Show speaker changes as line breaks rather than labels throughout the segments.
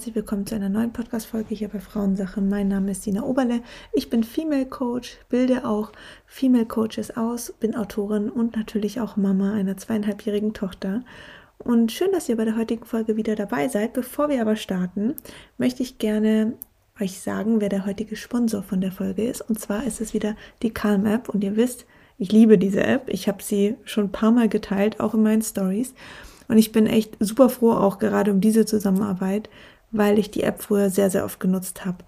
herzlich willkommen zu einer neuen Podcast-Folge hier bei Frauensache. Mein Name ist Dina Oberle. Ich bin Female Coach, bilde auch Female Coaches aus, bin Autorin und natürlich auch Mama einer zweieinhalbjährigen Tochter. Und schön, dass ihr bei der heutigen Folge wieder dabei seid. Bevor wir aber starten, möchte ich gerne euch sagen, wer der heutige Sponsor von der Folge ist. Und zwar ist es wieder die Calm App. Und ihr wisst, ich liebe diese App. Ich habe sie schon ein paar Mal geteilt, auch in meinen Stories. Und ich bin echt super froh, auch gerade um diese Zusammenarbeit, weil ich die App früher sehr, sehr oft genutzt habe.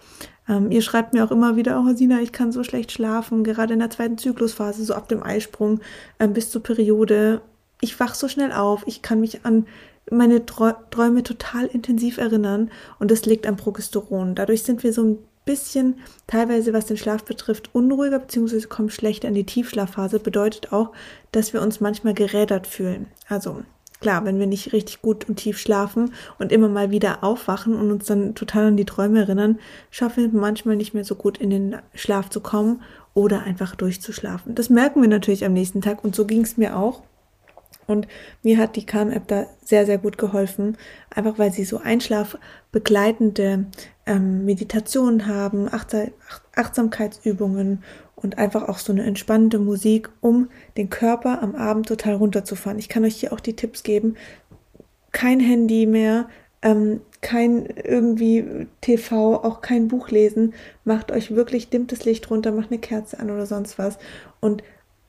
Ähm, ihr schreibt mir auch immer wieder, oh Sina, ich kann so schlecht schlafen, gerade in der zweiten Zyklusphase, so ab dem Eisprung äh, bis zur Periode. Ich wach so schnell auf, ich kann mich an meine Träume total intensiv erinnern und das liegt am Progesteron. Dadurch sind wir so ein bisschen teilweise, was den Schlaf betrifft, unruhiger bzw. kommen schlechter in die Tiefschlafphase. Bedeutet auch, dass wir uns manchmal gerädert fühlen. Also Klar, wenn wir nicht richtig gut und tief schlafen und immer mal wieder aufwachen und uns dann total an die Träume erinnern, schaffen wir manchmal nicht mehr so gut in den Schlaf zu kommen oder einfach durchzuschlafen. Das merken wir natürlich am nächsten Tag und so ging es mir auch. Und mir hat die Calm-App da sehr, sehr gut geholfen, einfach weil sie so einschlafbegleitende ähm, Meditationen haben, Achtsamkeitsübungen und einfach auch so eine entspannende Musik, um den Körper am Abend total runterzufahren. Ich kann euch hier auch die Tipps geben. Kein Handy mehr, ähm, kein irgendwie TV, auch kein Buch lesen. Macht euch wirklich, dimmt das Licht runter, macht eine Kerze an oder sonst was. Und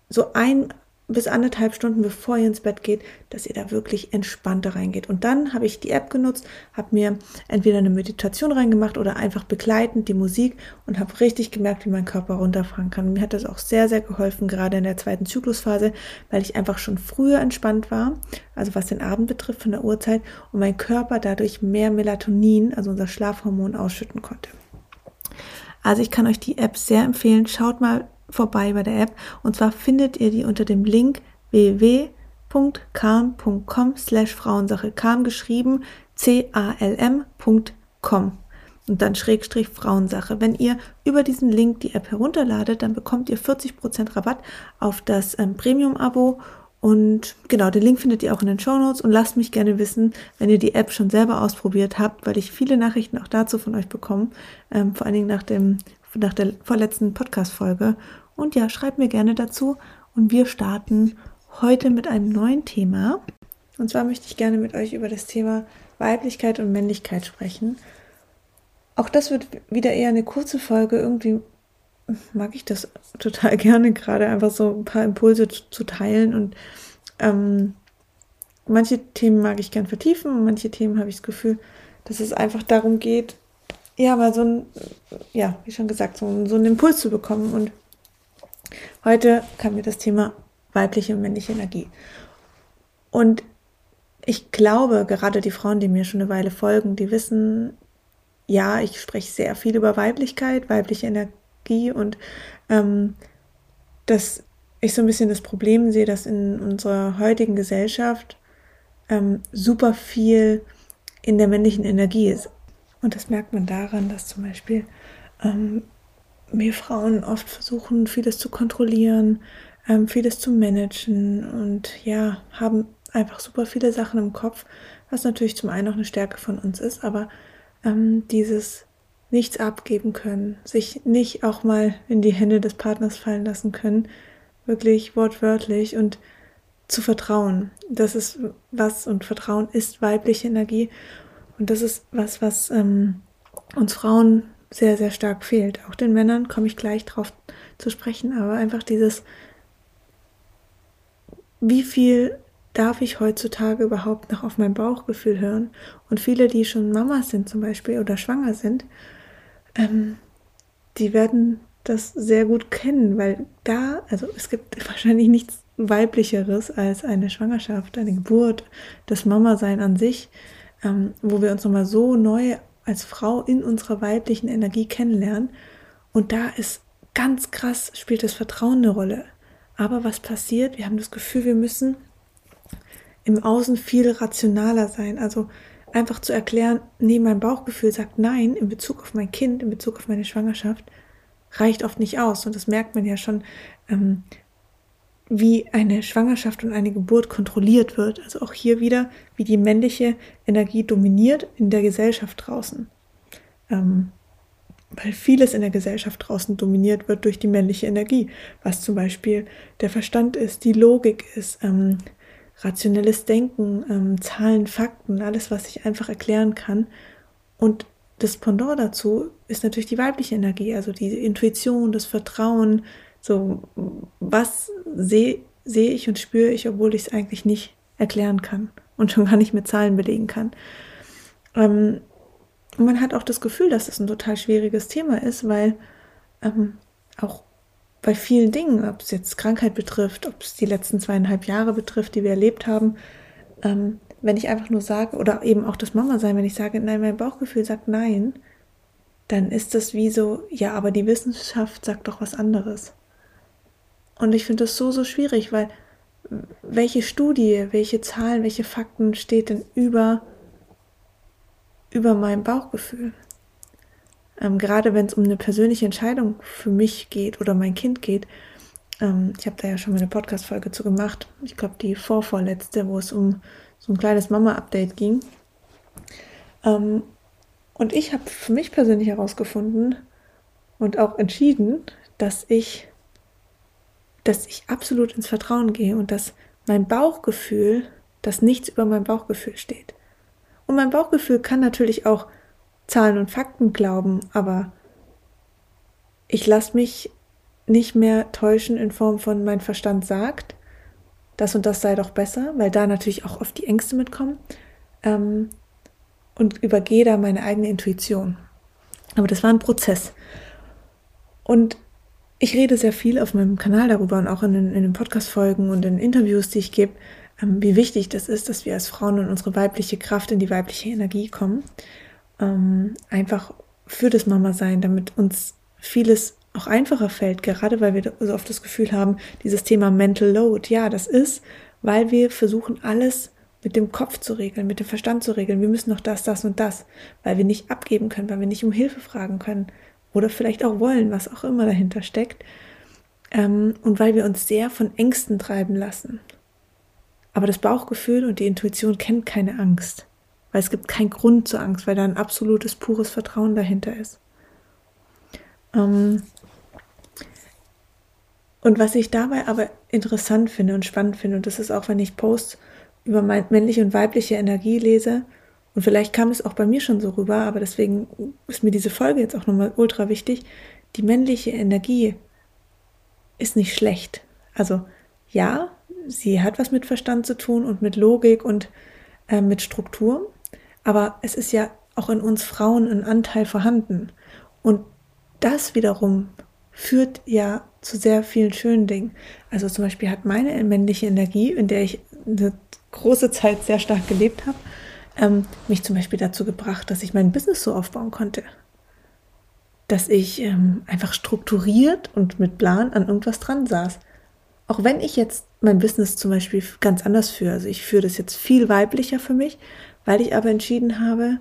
so ein bis anderthalb Stunden bevor ihr ins Bett geht, dass ihr da wirklich entspannter reingeht. Und dann habe ich die App genutzt, habe mir entweder eine Meditation reingemacht oder einfach begleitend die Musik und habe richtig gemerkt, wie mein Körper runterfahren kann. Mir hat das auch sehr, sehr geholfen, gerade in der zweiten Zyklusphase, weil ich einfach schon früher entspannt war, also was den Abend betrifft von der Uhrzeit und mein Körper dadurch mehr Melatonin, also unser Schlafhormon, ausschütten konnte. Also ich kann euch die App sehr empfehlen. Schaut mal vorbei bei der App. Und zwar findet ihr die unter dem Link www.calm.com slash Frauensache. Calm geschrieben c-a-l-m.com und dann Schrägstrich Frauensache. Wenn ihr über diesen Link die App herunterladet, dann bekommt ihr 40% Rabatt auf das ähm, Premium-Abo. Und genau, den Link findet ihr auch in den Show Notes und lasst mich gerne wissen, wenn ihr die App schon selber ausprobiert habt, weil ich viele Nachrichten auch dazu von euch bekomme, ähm, vor allen Dingen nach dem nach der vorletzten Podcast-Folge. Und ja, schreibt mir gerne dazu. Und wir starten heute mit einem neuen Thema. Und zwar möchte ich gerne mit euch über das Thema Weiblichkeit und Männlichkeit sprechen. Auch das wird wieder eher eine kurze Folge. Irgendwie mag ich das total gerne, gerade einfach so ein paar Impulse zu teilen. Und ähm, manche Themen mag ich gern vertiefen manche Themen habe ich das Gefühl, dass es einfach darum geht, ja, mal so ein, ja, wie schon gesagt, so, so einen Impuls zu bekommen. Und Heute kam mir das Thema weibliche und männliche Energie. Und ich glaube, gerade die Frauen, die mir schon eine Weile folgen, die wissen, ja, ich spreche sehr viel über Weiblichkeit, weibliche Energie und ähm, dass ich so ein bisschen das Problem sehe, dass in unserer heutigen Gesellschaft ähm, super viel in der männlichen Energie ist. Und das merkt man daran, dass zum Beispiel ähm, wir Frauen oft versuchen, vieles zu kontrollieren, ähm, vieles zu managen und ja, haben einfach super viele Sachen im Kopf, was natürlich zum einen auch eine Stärke von uns ist, aber ähm, dieses nichts abgeben können, sich nicht auch mal in die Hände des Partners fallen lassen können, wirklich wortwörtlich und zu vertrauen. Das ist was und Vertrauen ist weibliche Energie und das ist was, was ähm, uns Frauen sehr, sehr stark fehlt. Auch den Männern komme ich gleich drauf zu sprechen, aber einfach dieses, wie viel darf ich heutzutage überhaupt noch auf mein Bauchgefühl hören? Und viele, die schon Mamas sind zum Beispiel oder schwanger sind, ähm, die werden das sehr gut kennen, weil da, also es gibt wahrscheinlich nichts weiblicheres als eine Schwangerschaft, eine Geburt, das Mama-Sein an sich, ähm, wo wir uns nochmal so neu als Frau in unserer weiblichen Energie kennenlernen. Und da ist ganz krass, spielt das Vertrauen eine Rolle. Aber was passiert? Wir haben das Gefühl, wir müssen im Außen viel rationaler sein. Also einfach zu erklären, nee, mein Bauchgefühl sagt nein in Bezug auf mein Kind, in Bezug auf meine Schwangerschaft, reicht oft nicht aus. Und das merkt man ja schon, ähm, wie eine Schwangerschaft und eine Geburt kontrolliert wird. Also auch hier wieder, wie die männliche Energie dominiert in der Gesellschaft draußen. Ähm, weil vieles in der Gesellschaft draußen dominiert wird durch die männliche Energie, was zum Beispiel der Verstand ist, die Logik ist, ähm, rationelles Denken, ähm, Zahlen, Fakten, alles, was ich einfach erklären kann. Und das Pendant dazu ist natürlich die weibliche Energie, also die Intuition, das Vertrauen, so was sehe seh ich und spüre ich, obwohl ich es eigentlich nicht erklären kann und schon gar nicht mit Zahlen belegen kann. Ähm, und man hat auch das Gefühl, dass es ein total schwieriges Thema ist, weil ähm, auch bei vielen Dingen, ob es jetzt Krankheit betrifft, ob es die letzten zweieinhalb Jahre betrifft, die wir erlebt haben, ähm, wenn ich einfach nur sage, oder eben auch das Mama sein, wenn ich sage, nein, mein Bauchgefühl sagt nein, dann ist das wie so, ja, aber die Wissenschaft sagt doch was anderes. Und ich finde das so, so schwierig, weil welche Studie, welche Zahlen, welche Fakten steht denn über über mein Bauchgefühl. Ähm, gerade wenn es um eine persönliche Entscheidung für mich geht oder mein Kind geht. Ähm, ich habe da ja schon mal eine Podcast-Folge zu gemacht. Ich glaube, die vorvorletzte, wo es um so ein kleines Mama-Update ging. Ähm, und ich habe für mich persönlich herausgefunden und auch entschieden, dass ich, dass ich absolut ins Vertrauen gehe und dass mein Bauchgefühl, dass nichts über mein Bauchgefühl steht. Und mein Bauchgefühl kann natürlich auch Zahlen und Fakten glauben, aber ich lasse mich nicht mehr täuschen in Form von mein Verstand sagt, das und das sei doch besser, weil da natürlich auch oft die Ängste mitkommen ähm, und übergehe da meine eigene Intuition. Aber das war ein Prozess. Und ich rede sehr viel auf meinem Kanal darüber und auch in den, in den Podcast-Folgen und in Interviews, die ich gebe, ähm, wie wichtig das ist, dass wir als Frauen in unsere weibliche Kraft, in die weibliche Energie kommen. Ähm, einfach für das Mama-Sein, damit uns vieles auch einfacher fällt, gerade weil wir so oft das Gefühl haben, dieses Thema Mental Load, ja, das ist, weil wir versuchen, alles mit dem Kopf zu regeln, mit dem Verstand zu regeln. Wir müssen noch das, das und das, weil wir nicht abgeben können, weil wir nicht um Hilfe fragen können oder vielleicht auch wollen, was auch immer dahinter steckt. Ähm, und weil wir uns sehr von Ängsten treiben lassen. Aber das Bauchgefühl und die Intuition kennt keine Angst, weil es gibt keinen Grund zur Angst, weil da ein absolutes, pures Vertrauen dahinter ist. Ähm und was ich dabei aber interessant finde und spannend finde, und das ist auch, wenn ich Posts über männliche und weibliche Energie lese, und vielleicht kam es auch bei mir schon so rüber, aber deswegen ist mir diese Folge jetzt auch nochmal ultra wichtig. Die männliche Energie ist nicht schlecht. Also ja, sie hat was mit Verstand zu tun und mit Logik und äh, mit Struktur. Aber es ist ja auch in uns Frauen ein Anteil vorhanden. Und das wiederum führt ja zu sehr vielen schönen Dingen. Also zum Beispiel hat meine männliche Energie, in der ich eine große Zeit sehr stark gelebt habe, ähm, mich zum Beispiel dazu gebracht, dass ich mein Business so aufbauen konnte. Dass ich ähm, einfach strukturiert und mit Plan an irgendwas dran saß auch wenn ich jetzt mein Business zum Beispiel ganz anders führe, also ich führe das jetzt viel weiblicher für mich, weil ich aber entschieden habe,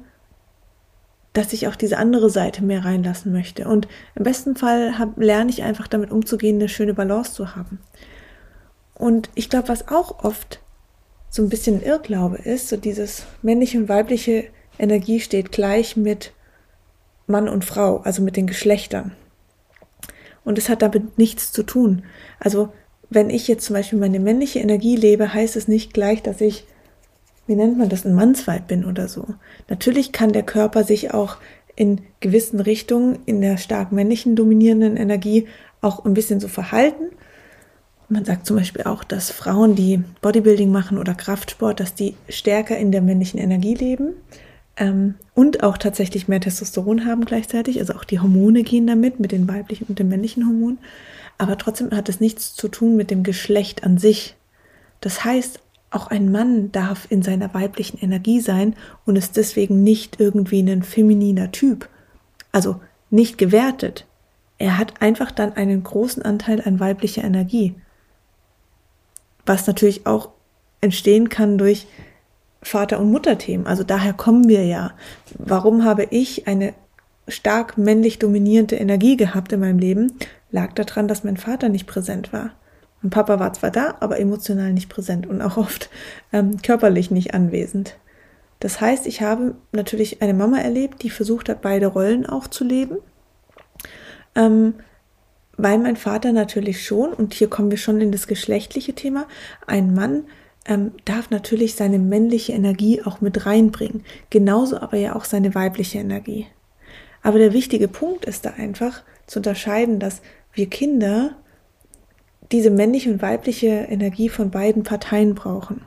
dass ich auch diese andere Seite mehr reinlassen möchte. Und im besten Fall hab, lerne ich einfach damit umzugehen, eine schöne Balance zu haben. Und ich glaube, was auch oft so ein bisschen Irrglaube ist, so dieses männliche und weibliche Energie steht gleich mit Mann und Frau, also mit den Geschlechtern. Und es hat damit nichts zu tun. Also wenn ich jetzt zum Beispiel meine männliche Energie lebe, heißt es nicht gleich, dass ich, wie nennt man das, ein Mannsweib bin oder so. Natürlich kann der Körper sich auch in gewissen Richtungen in der stark männlichen dominierenden Energie auch ein bisschen so verhalten. Man sagt zum Beispiel auch, dass Frauen, die Bodybuilding machen oder Kraftsport, dass die stärker in der männlichen Energie leben ähm, und auch tatsächlich mehr Testosteron haben gleichzeitig. Also auch die Hormone gehen damit, mit den weiblichen und den männlichen Hormonen aber trotzdem hat es nichts zu tun mit dem Geschlecht an sich. Das heißt, auch ein Mann darf in seiner weiblichen Energie sein und ist deswegen nicht irgendwie ein femininer Typ. Also nicht gewertet. Er hat einfach dann einen großen Anteil an weiblicher Energie. Was natürlich auch entstehen kann durch Vater- und Mutterthemen. Also daher kommen wir ja. Warum habe ich eine stark männlich dominierende Energie gehabt in meinem Leben? lag daran, dass mein Vater nicht präsent war. Mein Papa war zwar da, aber emotional nicht präsent und auch oft ähm, körperlich nicht anwesend. Das heißt, ich habe natürlich eine Mama erlebt, die versucht hat, beide Rollen auch zu leben. Ähm, weil mein Vater natürlich schon, und hier kommen wir schon in das geschlechtliche Thema, ein Mann ähm, darf natürlich seine männliche Energie auch mit reinbringen. Genauso aber ja auch seine weibliche Energie. Aber der wichtige Punkt ist da einfach zu unterscheiden, dass wir Kinder diese männliche und weibliche Energie von beiden Parteien brauchen.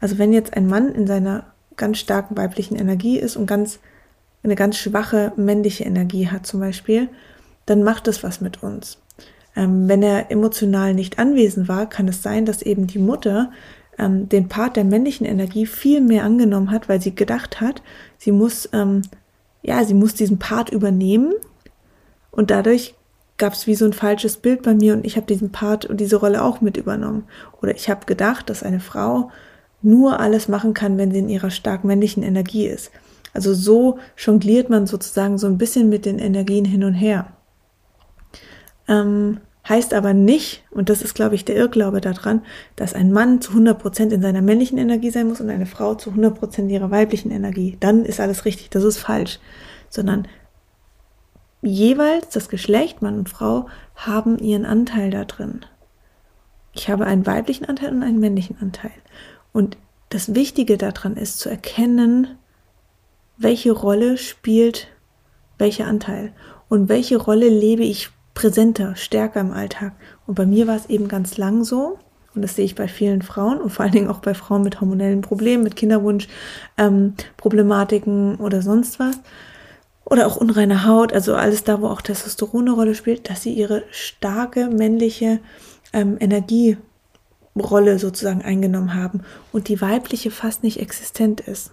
Also wenn jetzt ein Mann in seiner ganz starken weiblichen Energie ist und ganz eine ganz schwache männliche Energie hat zum Beispiel, dann macht es was mit uns. Ähm, wenn er emotional nicht anwesend war, kann es sein, dass eben die Mutter ähm, den Part der männlichen Energie viel mehr angenommen hat, weil sie gedacht hat, sie muss, ähm, ja, sie muss diesen Part übernehmen und dadurch gab es wie so ein falsches Bild bei mir und ich habe diesen Part und diese Rolle auch mit übernommen. Oder ich habe gedacht, dass eine Frau nur alles machen kann, wenn sie in ihrer stark männlichen Energie ist. Also so jongliert man sozusagen so ein bisschen mit den Energien hin und her. Ähm, heißt aber nicht, und das ist, glaube ich, der Irrglaube daran, dass ein Mann zu 100 Prozent in seiner männlichen Energie sein muss und eine Frau zu 100 Prozent ihrer weiblichen Energie. Dann ist alles richtig, das ist falsch. Sondern jeweils das Geschlecht, Mann und Frau, haben ihren Anteil da drin. Ich habe einen weiblichen Anteil und einen männlichen Anteil. Und das Wichtige daran ist zu erkennen, welche Rolle spielt welcher Anteil und welche Rolle lebe ich präsenter, stärker im Alltag. Und bei mir war es eben ganz lang so. Und das sehe ich bei vielen Frauen und vor allen Dingen auch bei Frauen mit hormonellen Problemen, mit Kinderwunsch, ähm, Problematiken oder sonst was. Oder auch unreine Haut, also alles da, wo auch Testosteron eine Rolle spielt, dass sie ihre starke männliche ähm, Energierolle sozusagen eingenommen haben und die weibliche fast nicht existent ist.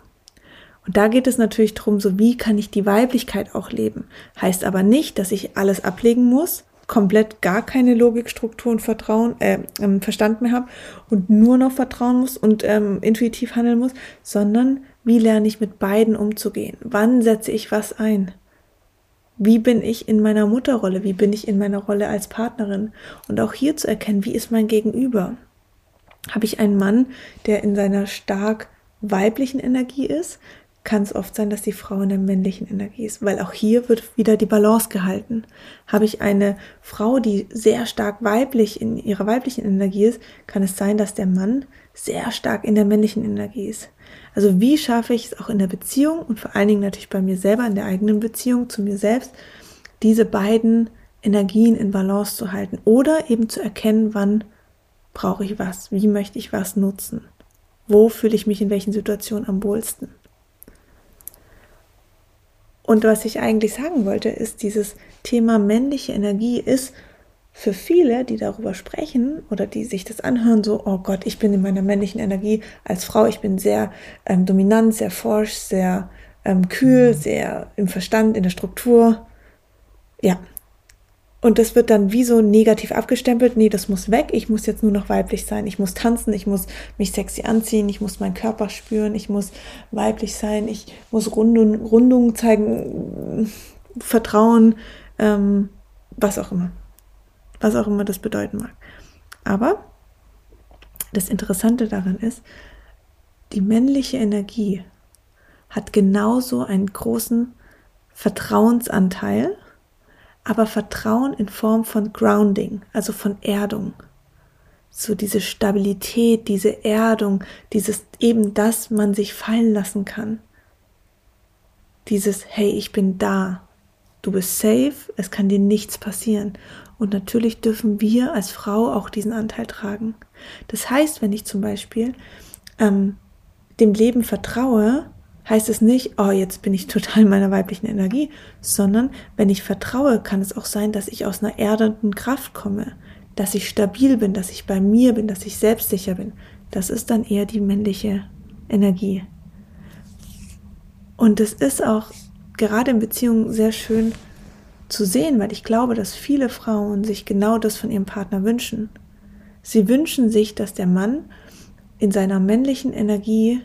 Und da geht es natürlich darum, so wie kann ich die Weiblichkeit auch leben. Heißt aber nicht, dass ich alles ablegen muss, komplett gar keine Logikstruktur und Vertrauen, äh, ähm, Verstand mehr habe und nur noch vertrauen muss und ähm, intuitiv handeln muss, sondern wie lerne ich mit beiden umzugehen? Wann setze ich was ein? Wie bin ich in meiner Mutterrolle? Wie bin ich in meiner Rolle als Partnerin? Und auch hier zu erkennen, wie ist mein Gegenüber? Habe ich einen Mann, der in seiner stark weiblichen Energie ist? Kann es oft sein, dass die Frau in der männlichen Energie ist, weil auch hier wird wieder die Balance gehalten. Habe ich eine Frau, die sehr stark weiblich in ihrer weiblichen Energie ist, kann es sein, dass der Mann sehr stark in der männlichen Energie ist. Also wie schaffe ich es auch in der Beziehung und vor allen Dingen natürlich bei mir selber in der eigenen Beziehung zu mir selbst, diese beiden Energien in Balance zu halten oder eben zu erkennen, wann brauche ich was, wie möchte ich was nutzen, wo fühle ich mich in welchen Situationen am wohlsten. Und was ich eigentlich sagen wollte, ist, dieses Thema männliche Energie ist für viele, die darüber sprechen oder die sich das anhören, so, oh Gott, ich bin in meiner männlichen Energie als Frau, ich bin sehr ähm, dominant, sehr forsch, sehr ähm, kühl, sehr im Verstand, in der Struktur. Ja, und das wird dann wie so negativ abgestempelt. Nee, das muss weg. Ich muss jetzt nur noch weiblich sein. Ich muss tanzen. Ich muss mich sexy anziehen. Ich muss meinen Körper spüren. Ich muss weiblich sein. Ich muss Rundung, Rundungen zeigen. Vertrauen. Ähm, was auch immer. Was auch immer das bedeuten mag. Aber das Interessante daran ist, die männliche Energie hat genauso einen großen Vertrauensanteil aber Vertrauen in Form von Grounding, also von Erdung. So diese Stabilität, diese Erdung, dieses eben das man sich fallen lassen kann. Dieses, hey, ich bin da. Du bist safe, es kann dir nichts passieren. Und natürlich dürfen wir als Frau auch diesen Anteil tragen. Das heißt, wenn ich zum Beispiel ähm, dem Leben vertraue, heißt es nicht, oh, jetzt bin ich total in meiner weiblichen Energie, sondern wenn ich vertraue, kann es auch sein, dass ich aus einer erdenden Kraft komme, dass ich stabil bin, dass ich bei mir bin, dass ich selbstsicher bin. Das ist dann eher die männliche Energie. Und es ist auch gerade in Beziehungen sehr schön zu sehen, weil ich glaube, dass viele Frauen sich genau das von ihrem Partner wünschen. Sie wünschen sich, dass der Mann in seiner männlichen Energie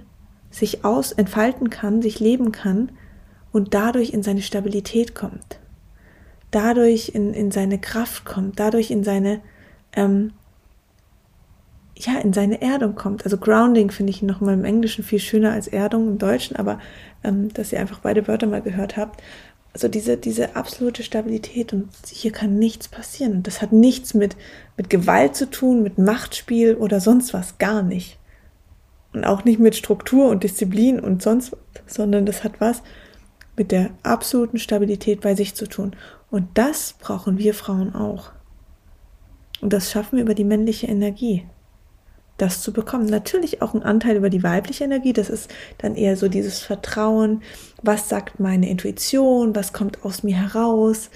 sich aus entfalten kann, sich leben kann und dadurch in seine Stabilität kommt, dadurch in, in seine Kraft kommt, dadurch in seine ähm, ja, in seine Erdung kommt. Also Grounding finde ich nochmal im Englischen viel schöner als Erdung im Deutschen, aber ähm, dass ihr einfach beide Wörter mal gehört habt. Also diese, diese absolute Stabilität und hier kann nichts passieren. Das hat nichts mit, mit Gewalt zu tun, mit Machtspiel oder sonst was, gar nicht. Und auch nicht mit Struktur und Disziplin und sonst sondern das hat was mit der absoluten Stabilität bei sich zu tun. Und das brauchen wir Frauen auch. Und das schaffen wir über die männliche Energie das zu bekommen. Natürlich auch ein Anteil über die weibliche Energie, das ist dann eher so dieses Vertrauen, was sagt meine Intuition, was kommt aus mir heraus,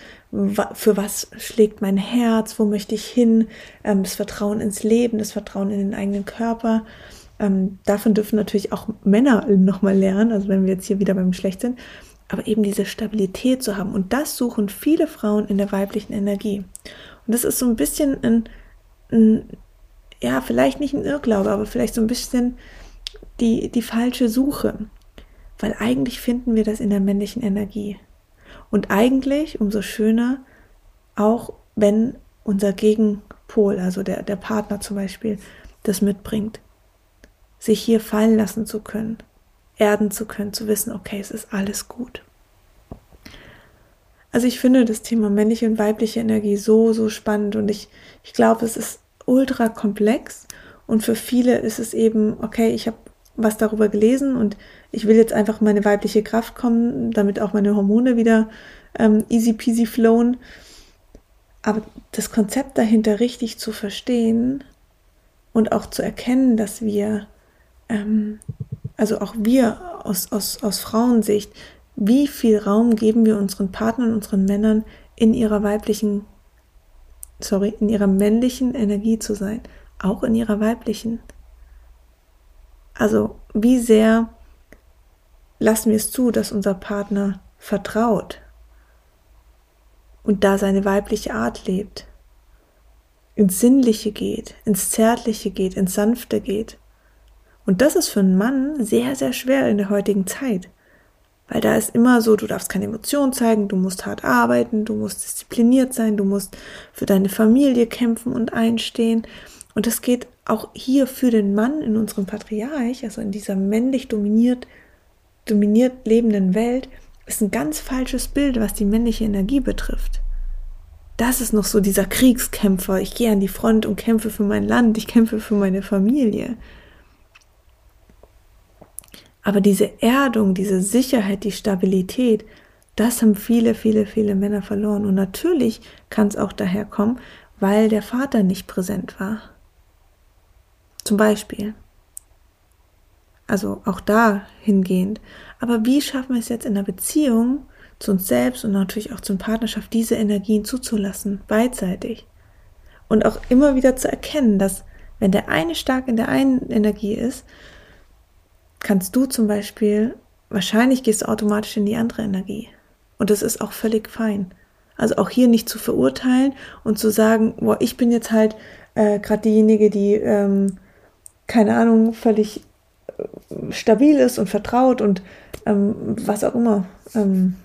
für was schlägt mein Herz, wo möchte ich hin, ähm, das Vertrauen ins Leben, das Vertrauen in den eigenen Körper. Ähm, davon dürfen natürlich auch Männer nochmal lernen, also wenn wir jetzt hier wieder beim Geschlecht sind, aber eben diese Stabilität zu haben. Und das suchen viele Frauen in der weiblichen Energie. Und das ist so ein bisschen ein, ein ja, vielleicht nicht ein Irrglaube, aber vielleicht so ein bisschen die, die falsche Suche. Weil eigentlich finden wir das in der männlichen Energie. Und eigentlich, umso schöner, auch wenn unser Gegenpol, also der, der Partner zum Beispiel, das mitbringt, sich hier fallen lassen zu können, erden zu können, zu wissen, okay, es ist alles gut. Also ich finde das Thema männliche und weibliche Energie so, so spannend und ich, ich glaube, es ist ultra komplex und für viele ist es eben, okay, ich habe was darüber gelesen und ich will jetzt einfach meine weibliche Kraft kommen, damit auch meine Hormone wieder ähm, easy peasy flowen. Aber das Konzept dahinter richtig zu verstehen und auch zu erkennen, dass wir, ähm, also auch wir aus, aus, aus Frauensicht, wie viel Raum geben wir unseren Partnern, unseren Männern in ihrer weiblichen sorry, in ihrer männlichen Energie zu sein, auch in ihrer weiblichen. Also wie sehr lassen wir es zu, dass unser Partner vertraut und da seine weibliche Art lebt, ins Sinnliche geht, ins Zärtliche geht, ins Sanfte geht. Und das ist für einen Mann sehr, sehr schwer in der heutigen Zeit. Weil da ist immer so, du darfst keine Emotionen zeigen, du musst hart arbeiten, du musst diszipliniert sein, du musst für deine Familie kämpfen und einstehen. Und das geht auch hier für den Mann in unserem Patriarch, also in dieser männlich dominiert, dominiert lebenden Welt, ist ein ganz falsches Bild, was die männliche Energie betrifft. Das ist noch so dieser Kriegskämpfer. Ich gehe an die Front und kämpfe für mein Land, ich kämpfe für meine Familie. Aber diese Erdung, diese Sicherheit, die Stabilität, das haben viele, viele, viele Männer verloren. Und natürlich kann es auch daher kommen, weil der Vater nicht präsent war. Zum Beispiel. Also auch da hingehend. Aber wie schaffen wir es jetzt in der Beziehung zu uns selbst und natürlich auch zur Partnerschaft, diese Energien zuzulassen, beidseitig? Und auch immer wieder zu erkennen, dass wenn der eine stark in der einen Energie ist, kannst du zum Beispiel, wahrscheinlich gehst du automatisch in die andere Energie. Und das ist auch völlig fein. Also auch hier nicht zu verurteilen und zu sagen, boah, ich bin jetzt halt äh, gerade diejenige, die, ähm, keine Ahnung, völlig äh, stabil ist und vertraut und ähm, was auch immer, ähm,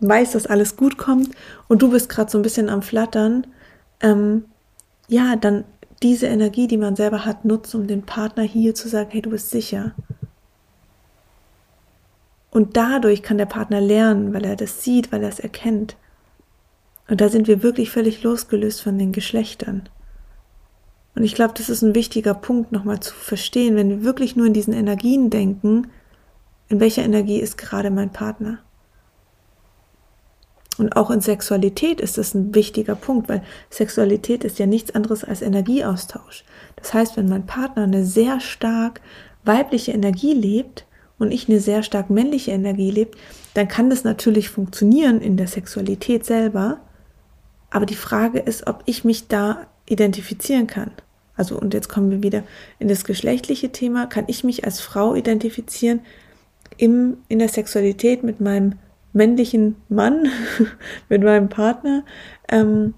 weiß, dass alles gut kommt und du bist gerade so ein bisschen am Flattern, ähm, ja, dann diese Energie, die man selber hat, nutzen, um den Partner hier zu sagen, hey, du bist sicher. Und dadurch kann der Partner lernen, weil er das sieht, weil er es erkennt. Und da sind wir wirklich völlig losgelöst von den Geschlechtern. Und ich glaube, das ist ein wichtiger Punkt nochmal zu verstehen, wenn wir wirklich nur in diesen Energien denken, in welcher Energie ist gerade mein Partner. Und auch in Sexualität ist das ein wichtiger Punkt, weil Sexualität ist ja nichts anderes als Energieaustausch. Das heißt, wenn mein Partner eine sehr stark weibliche Energie lebt und ich eine sehr stark männliche Energie lebt, dann kann das natürlich funktionieren in der Sexualität selber. Aber die Frage ist, ob ich mich da identifizieren kann. Also, und jetzt kommen wir wieder in das geschlechtliche Thema. Kann ich mich als Frau identifizieren im, in der Sexualität mit meinem männlichen Mann, mit meinem Partner, ähm,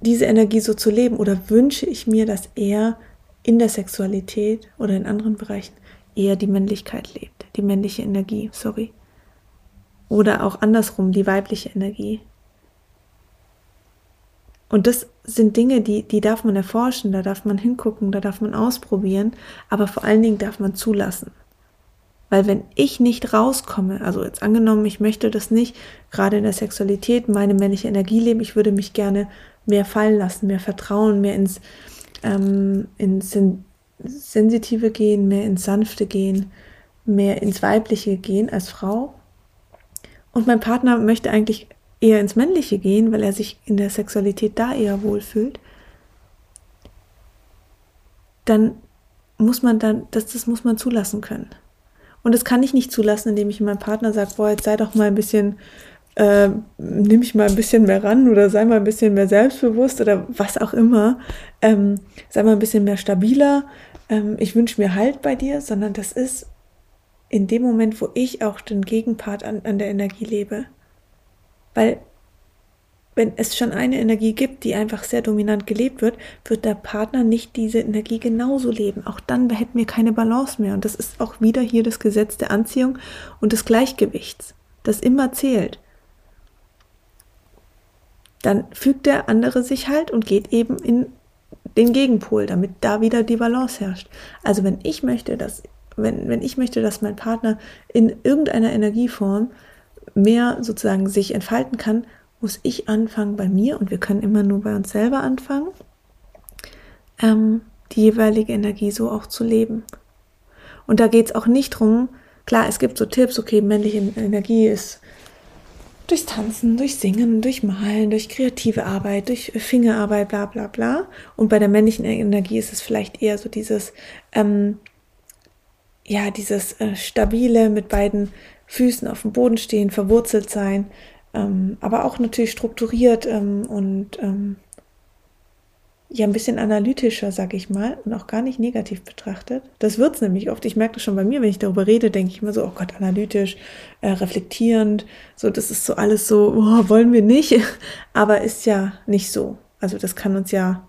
diese Energie so zu leben? Oder wünsche ich mir, dass er in der Sexualität oder in anderen Bereichen eher die Männlichkeit lebt, die männliche Energie, sorry. Oder auch andersrum, die weibliche Energie. Und das sind Dinge, die, die darf man erforschen, da darf man hingucken, da darf man ausprobieren, aber vor allen Dingen darf man zulassen. Weil wenn ich nicht rauskomme, also jetzt angenommen, ich möchte das nicht, gerade in der Sexualität, meine männliche Energie leben, ich würde mich gerne mehr fallen lassen, mehr vertrauen, mehr ins, ähm, ins Sensitive gehen, mehr ins Sanfte gehen, mehr ins Weibliche gehen als Frau. Und mein Partner möchte eigentlich eher ins Männliche gehen, weil er sich in der Sexualität da eher wohlfühlt. Dann muss man dann, das, das muss man zulassen können. Und das kann ich nicht zulassen, indem ich meinem Partner sage, boah, jetzt sei doch mal ein bisschen, äh, nimm mich mal ein bisschen mehr ran oder sei mal ein bisschen mehr selbstbewusst oder was auch immer. Ähm, sei mal ein bisschen mehr stabiler. Ähm, ich wünsche mir Halt bei dir, sondern das ist in dem Moment, wo ich auch den Gegenpart an, an der Energie lebe. Weil wenn es schon eine Energie gibt, die einfach sehr dominant gelebt wird, wird der Partner nicht diese Energie genauso leben. Auch dann hätten wir keine Balance mehr. Und das ist auch wieder hier das Gesetz der Anziehung und des Gleichgewichts, das immer zählt. Dann fügt der andere sich halt und geht eben in den Gegenpol, damit da wieder die Balance herrscht. Also wenn ich möchte, dass, wenn, wenn ich möchte, dass mein Partner in irgendeiner Energieform mehr sozusagen sich entfalten kann, muss ich anfangen bei mir und wir können immer nur bei uns selber anfangen, ähm, die jeweilige Energie so auch zu leben. Und da geht es auch nicht drum, klar, es gibt so Tipps, okay, männliche Energie ist durchs Tanzen, durch Singen, durch Malen, durch kreative Arbeit, durch Fingerarbeit, bla bla bla. Und bei der männlichen Energie ist es vielleicht eher so dieses, ähm, ja, dieses äh, stabile mit beiden Füßen auf dem Boden stehen, verwurzelt sein, ähm, aber auch natürlich strukturiert ähm, und ähm, ja ein bisschen analytischer, sag ich mal, und auch gar nicht negativ betrachtet. Das wird's nämlich oft. Ich merke das schon bei mir, wenn ich darüber rede, denke ich immer so, oh Gott, analytisch, äh, reflektierend, so das ist so alles so, oh, wollen wir nicht, aber ist ja nicht so. Also das kann uns ja,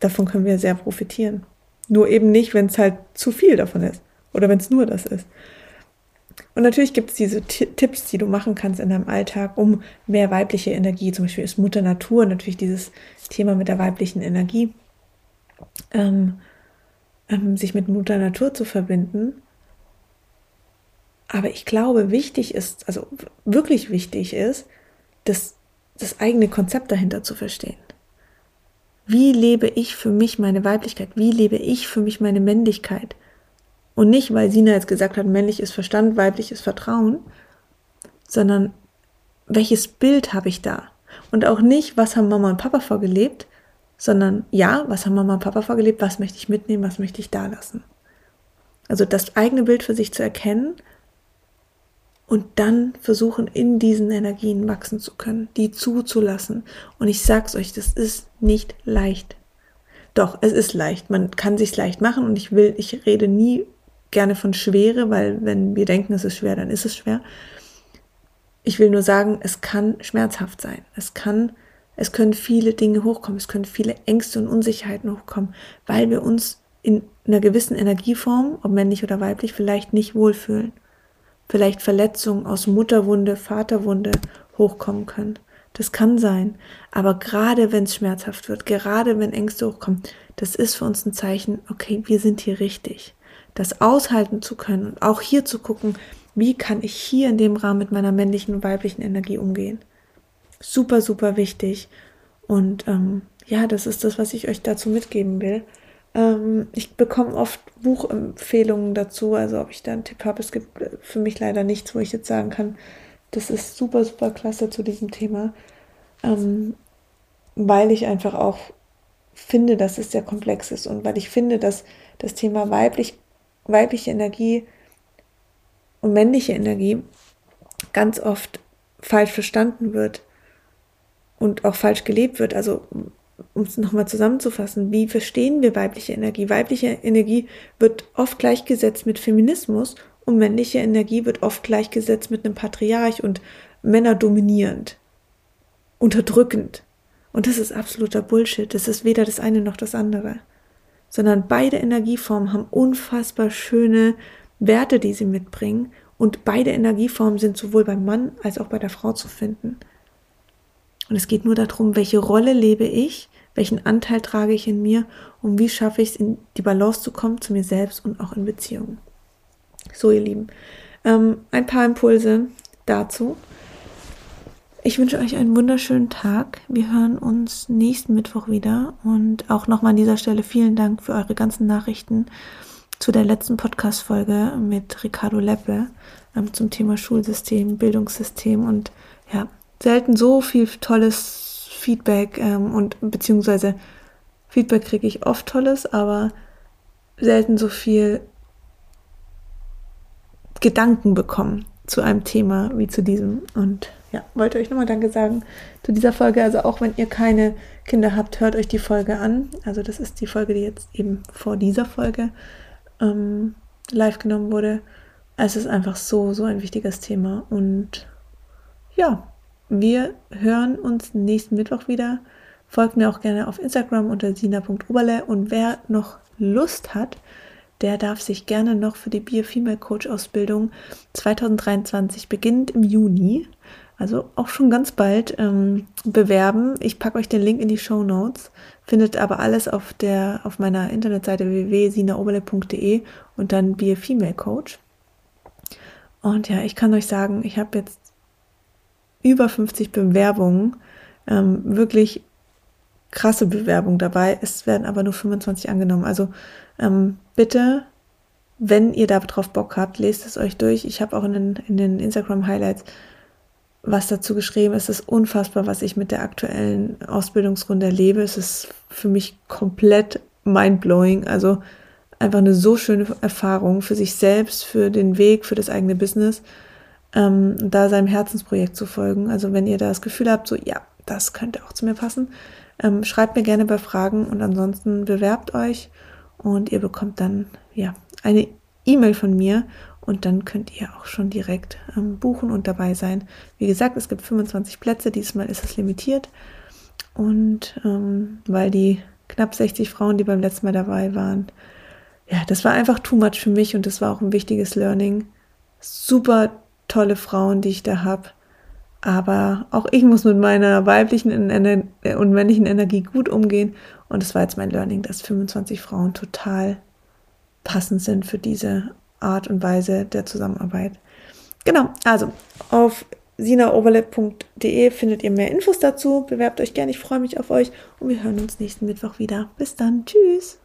davon können wir sehr profitieren. Nur eben nicht, wenn es halt zu viel davon ist oder wenn es nur das ist. Und natürlich gibt es diese Tipps, die du machen kannst in deinem Alltag, um mehr weibliche Energie, zum Beispiel ist Mutter Natur natürlich dieses Thema mit der weiblichen Energie, ähm, ähm, sich mit Mutter Natur zu verbinden. Aber ich glaube, wichtig ist, also wirklich wichtig ist, das, das eigene Konzept dahinter zu verstehen. Wie lebe ich für mich meine Weiblichkeit? Wie lebe ich für mich meine Männlichkeit? Und nicht, weil Sina jetzt gesagt hat, männlich ist Verstand, weiblich ist Vertrauen, sondern welches Bild habe ich da? Und auch nicht, was haben Mama und Papa vorgelebt, sondern ja, was haben Mama und Papa vorgelebt, was möchte ich mitnehmen, was möchte ich da lassen. Also das eigene Bild für sich zu erkennen und dann versuchen, in diesen Energien wachsen zu können, die zuzulassen. Und ich sag's euch, das ist nicht leicht. Doch, es ist leicht. Man kann sich's leicht machen und ich will, ich rede nie gerne von Schwere, weil wenn wir denken, es ist schwer, dann ist es schwer. Ich will nur sagen, es kann schmerzhaft sein. Es kann, es können viele Dinge hochkommen. Es können viele Ängste und Unsicherheiten hochkommen, weil wir uns in einer gewissen Energieform, ob männlich oder weiblich, vielleicht nicht wohlfühlen. Vielleicht Verletzungen aus Mutterwunde, Vaterwunde hochkommen können. Das kann sein. Aber gerade wenn es schmerzhaft wird, gerade wenn Ängste hochkommen, das ist für uns ein Zeichen, okay, wir sind hier richtig das aushalten zu können und auch hier zu gucken, wie kann ich hier in dem Rahmen mit meiner männlichen und weiblichen Energie umgehen. Super, super wichtig. Und ähm, ja, das ist das, was ich euch dazu mitgeben will. Ähm, ich bekomme oft Buchempfehlungen dazu, also ob ich da einen Tipp habe. Es gibt für mich leider nichts, wo ich jetzt sagen kann, das ist super, super klasse zu diesem Thema. Ähm, weil ich einfach auch finde, dass es sehr komplex ist und weil ich finde, dass das Thema weiblich weibliche Energie und männliche Energie ganz oft falsch verstanden wird und auch falsch gelebt wird. Also um es nochmal zusammenzufassen, wie verstehen wir weibliche Energie? Weibliche Energie wird oft gleichgesetzt mit Feminismus und männliche Energie wird oft gleichgesetzt mit einem Patriarch und Männer dominierend, unterdrückend. Und das ist absoluter Bullshit. Das ist weder das eine noch das andere sondern beide Energieformen haben unfassbar schöne Werte, die sie mitbringen. Und beide Energieformen sind sowohl beim Mann als auch bei der Frau zu finden. Und es geht nur darum, welche Rolle lebe ich, welchen Anteil trage ich in mir und wie schaffe ich es, in die Balance zu kommen zu mir selbst und auch in Beziehungen. So, ihr Lieben, ähm, ein paar Impulse dazu. Ich wünsche euch einen wunderschönen Tag. Wir hören uns nächsten Mittwoch wieder. Und auch nochmal an dieser Stelle vielen Dank für eure ganzen Nachrichten zu der letzten Podcast-Folge mit Ricardo Leppe ähm, zum Thema Schulsystem, Bildungssystem und ja, selten so viel tolles Feedback ähm, und beziehungsweise Feedback kriege ich oft tolles, aber selten so viel Gedanken bekommen zu einem Thema wie zu diesem. Und ja, wollte euch nochmal Danke sagen zu dieser Folge. Also auch wenn ihr keine Kinder habt, hört euch die Folge an. Also das ist die Folge, die jetzt eben vor dieser Folge ähm, live genommen wurde. Es ist einfach so, so ein wichtiges Thema. Und ja, wir hören uns nächsten Mittwoch wieder. Folgt mir auch gerne auf Instagram unter sina.oberle. Und wer noch Lust hat, der darf sich gerne noch für die Bier Female Coach Ausbildung 2023 beginnend im Juni, also auch schon ganz bald, ähm, bewerben. Ich packe euch den Link in die Show Notes, findet aber alles auf der auf meiner Internetseite www.sinaoberle.de und dann Bier Female Coach. Und ja, ich kann euch sagen, ich habe jetzt über 50 Bewerbungen, ähm, wirklich krasse Bewerbungen dabei. Es werden aber nur 25 angenommen. Also ähm, bitte, wenn ihr darauf Bock habt, lest es euch durch. Ich habe auch in den, in den Instagram-Highlights was dazu geschrieben. Es ist unfassbar, was ich mit der aktuellen Ausbildungsrunde erlebe. Es ist für mich komplett mindblowing. Also einfach eine so schöne Erfahrung für sich selbst, für den Weg, für das eigene Business, ähm, da seinem Herzensprojekt zu folgen. Also wenn ihr da das Gefühl habt, so ja, das könnte auch zu mir passen, ähm, schreibt mir gerne bei Fragen und ansonsten bewerbt euch und ihr bekommt dann ja eine E-Mail von mir und dann könnt ihr auch schon direkt ähm, buchen und dabei sein. Wie gesagt, es gibt 25 Plätze, diesmal ist es limitiert und ähm, weil die knapp 60 Frauen, die beim letzten Mal dabei waren, ja, das war einfach too much für mich und das war auch ein wichtiges Learning. Super tolle Frauen, die ich da habe. Aber auch ich muss mit meiner weiblichen und männlichen Energie gut umgehen. Und es war jetzt mein Learning, dass 25 Frauen total passend sind für diese Art und Weise der Zusammenarbeit. Genau, also auf sinaoverlap.de findet ihr mehr Infos dazu. Bewerbt euch gerne, ich freue mich auf euch und wir hören uns nächsten Mittwoch wieder. Bis dann, tschüss.